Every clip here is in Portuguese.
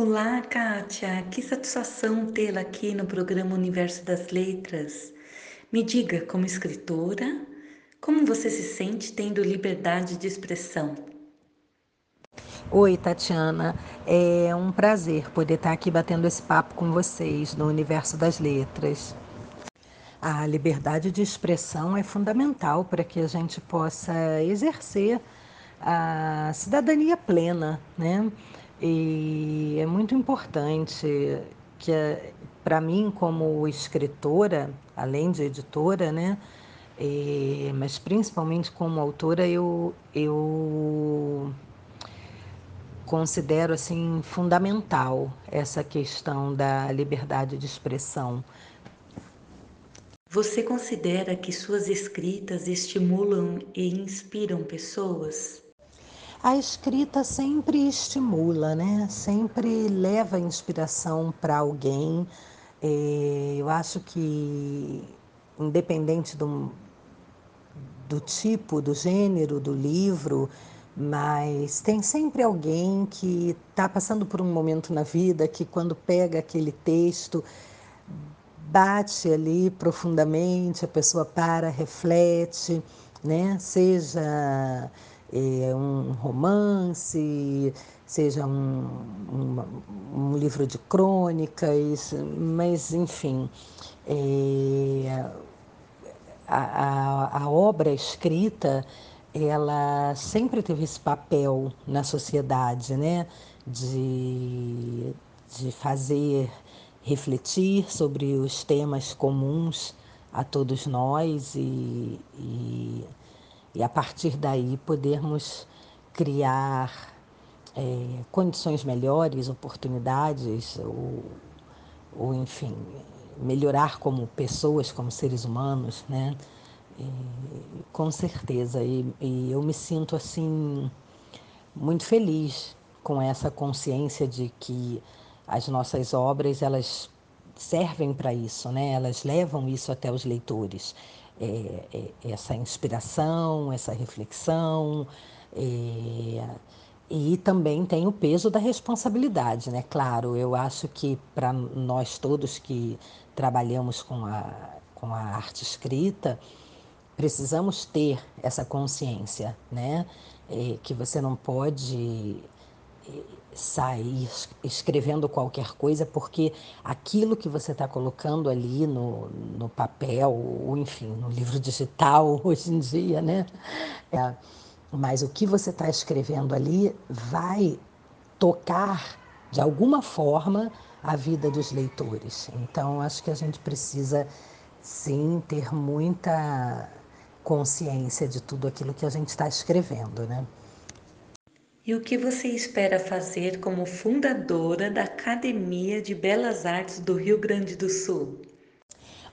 Olá, Kátia. Que satisfação tê-la aqui no programa Universo das Letras. Me diga, como escritora, como você se sente tendo liberdade de expressão? Oi, Tatiana. É um prazer poder estar aqui batendo esse papo com vocês no Universo das Letras. A liberdade de expressão é fundamental para que a gente possa exercer a cidadania plena, né? E é muito importante que, para mim, como escritora, além de editora, né? E, mas principalmente como autora, eu, eu considero assim fundamental essa questão da liberdade de expressão. Você considera que suas escritas estimulam e inspiram pessoas? A escrita sempre estimula, né? Sempre leva inspiração para alguém. É, eu acho que, independente do, do tipo, do gênero do livro, mas tem sempre alguém que está passando por um momento na vida que, quando pega aquele texto, bate ali profundamente, a pessoa para, reflete, né? Seja é, um romance, seja um, um, um, livro de crônicas, mas enfim, é, a, a, a obra escrita ela sempre teve esse papel na sociedade, né? De, de fazer refletir sobre os temas comuns a todos nós e, e e a partir daí podermos criar é, condições melhores, oportunidades, ou, ou enfim, melhorar como pessoas, como seres humanos, né? E, com certeza, e, e eu me sinto assim muito feliz com essa consciência de que as nossas obras elas servem para isso, né? Elas levam isso até os leitores é, é, essa inspiração, essa reflexão. É, e também tem o peso da responsabilidade, né? Claro, eu acho que para nós todos que trabalhamos com a, com a arte escrita, precisamos ter essa consciência, né? É, que você não pode sair escrevendo qualquer coisa, porque aquilo que você está colocando ali no, no papel, ou enfim, no livro digital hoje em dia, né? É, mas o que você está escrevendo ali vai tocar de alguma forma a vida dos leitores. Então, acho que a gente precisa sim ter muita consciência de tudo aquilo que a gente está escrevendo, né? E o que você espera fazer como fundadora da Academia de Belas Artes do Rio Grande do Sul?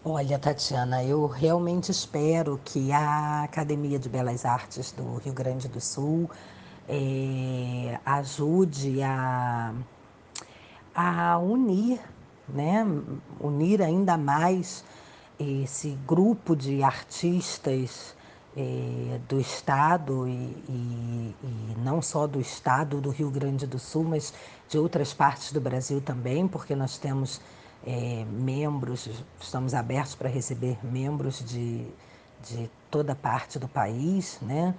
Olha, Tatiana, eu realmente espero que a Academia de Belas Artes do Rio Grande do Sul é, ajude a, a unir, né, unir ainda mais esse grupo de artistas do Estado e, e, e, não só do Estado do Rio Grande do Sul, mas de outras partes do Brasil também, porque nós temos é, membros, estamos abertos para receber membros de, de toda parte do país, né?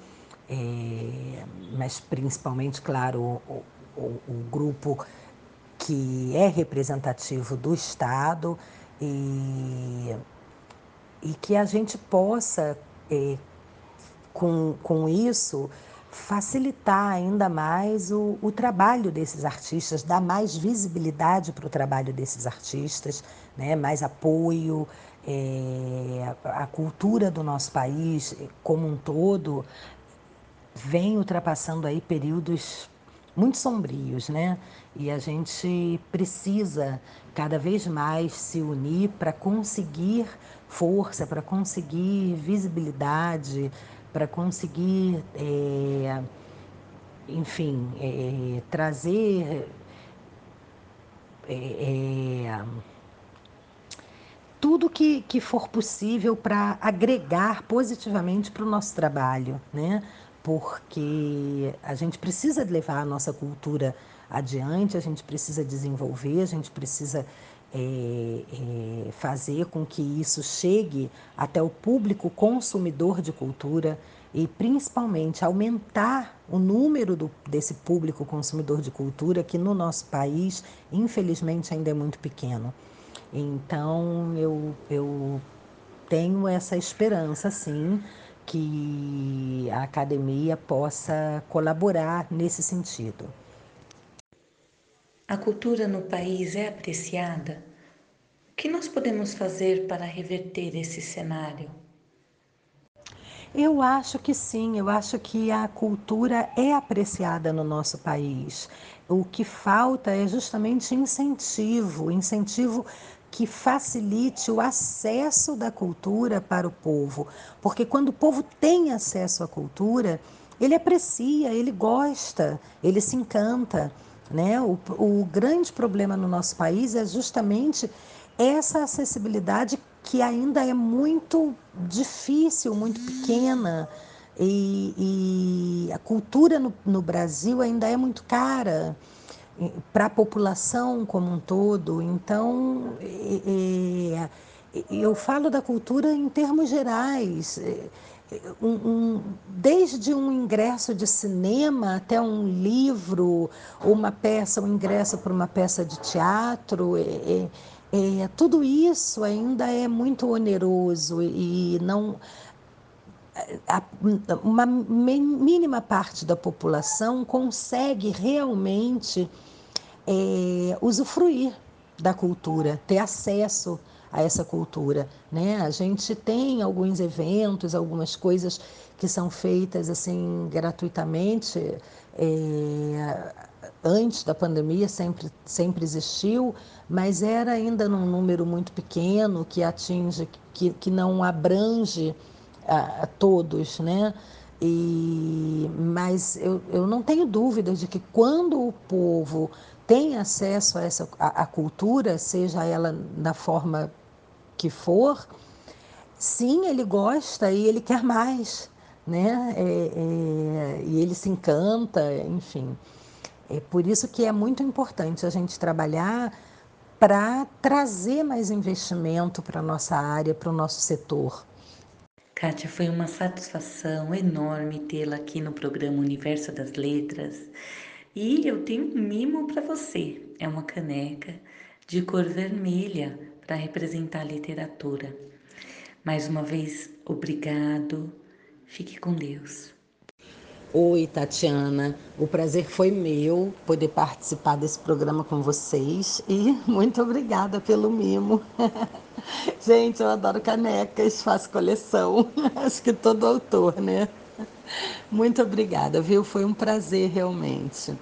É, mas principalmente, claro, o, o, o, grupo que é representativo do Estado e, e que a gente possa é, com, com isso, facilitar ainda mais o, o trabalho desses artistas, dar mais visibilidade para o trabalho desses artistas, né? mais apoio. É, a cultura do nosso país como um todo vem ultrapassando aí períodos muito sombrios, né? E a gente precisa cada vez mais se unir para conseguir força, para conseguir visibilidade, para conseguir, é, enfim, é, trazer é, tudo que, que for possível para agregar positivamente para o nosso trabalho, né? Porque a gente precisa levar a nossa cultura adiante, a gente precisa desenvolver, a gente precisa é, é, fazer com que isso chegue até o público consumidor de cultura e principalmente aumentar o número do, desse público consumidor de cultura que no nosso país, infelizmente, ainda é muito pequeno. Então, eu, eu tenho essa esperança, sim, que a academia possa colaborar nesse sentido. A cultura no país é apreciada? O que nós podemos fazer para reverter esse cenário? Eu acho que sim, eu acho que a cultura é apreciada no nosso país. O que falta é justamente incentivo, incentivo que facilite o acesso da cultura para o povo. Porque quando o povo tem acesso à cultura, ele aprecia, ele gosta, ele se encanta. Né? O, o grande problema no nosso país é justamente essa acessibilidade que ainda é muito difícil, muito pequena. E, e a cultura no, no Brasil ainda é muito cara para a população como um todo. Então, é, é, eu falo da cultura em termos gerais. Um, um, desde um ingresso de cinema até um livro, uma peça, um ingresso para uma peça de teatro, é, é, é, tudo isso ainda é muito oneroso e não uma mínima parte da população consegue realmente é, usufruir da cultura, ter acesso a essa cultura, né? A gente tem alguns eventos, algumas coisas que são feitas assim gratuitamente. É, antes da pandemia sempre sempre existiu, mas era ainda num número muito pequeno que atinge, que, que não abrange a, a todos, né? E, mas eu, eu não tenho dúvida de que quando o povo tem acesso a essa a, a cultura, seja ela na forma que for, sim, ele gosta e ele quer mais, né? É, é, e ele se encanta, enfim. É por isso que é muito importante a gente trabalhar para trazer mais investimento para a nossa área, para o nosso setor. Kátia, foi uma satisfação enorme tê-la aqui no programa Universo das Letras e eu tenho um mimo para você. É uma caneca de cor vermelha para representar a literatura. Mais uma vez, obrigado. Fique com Deus. Oi, Tatiana. O prazer foi meu poder participar desse programa com vocês e muito obrigada pelo mimo. Gente, eu adoro canecas, faço coleção. Acho que todo autor, né? Muito obrigada, viu? Foi um prazer realmente.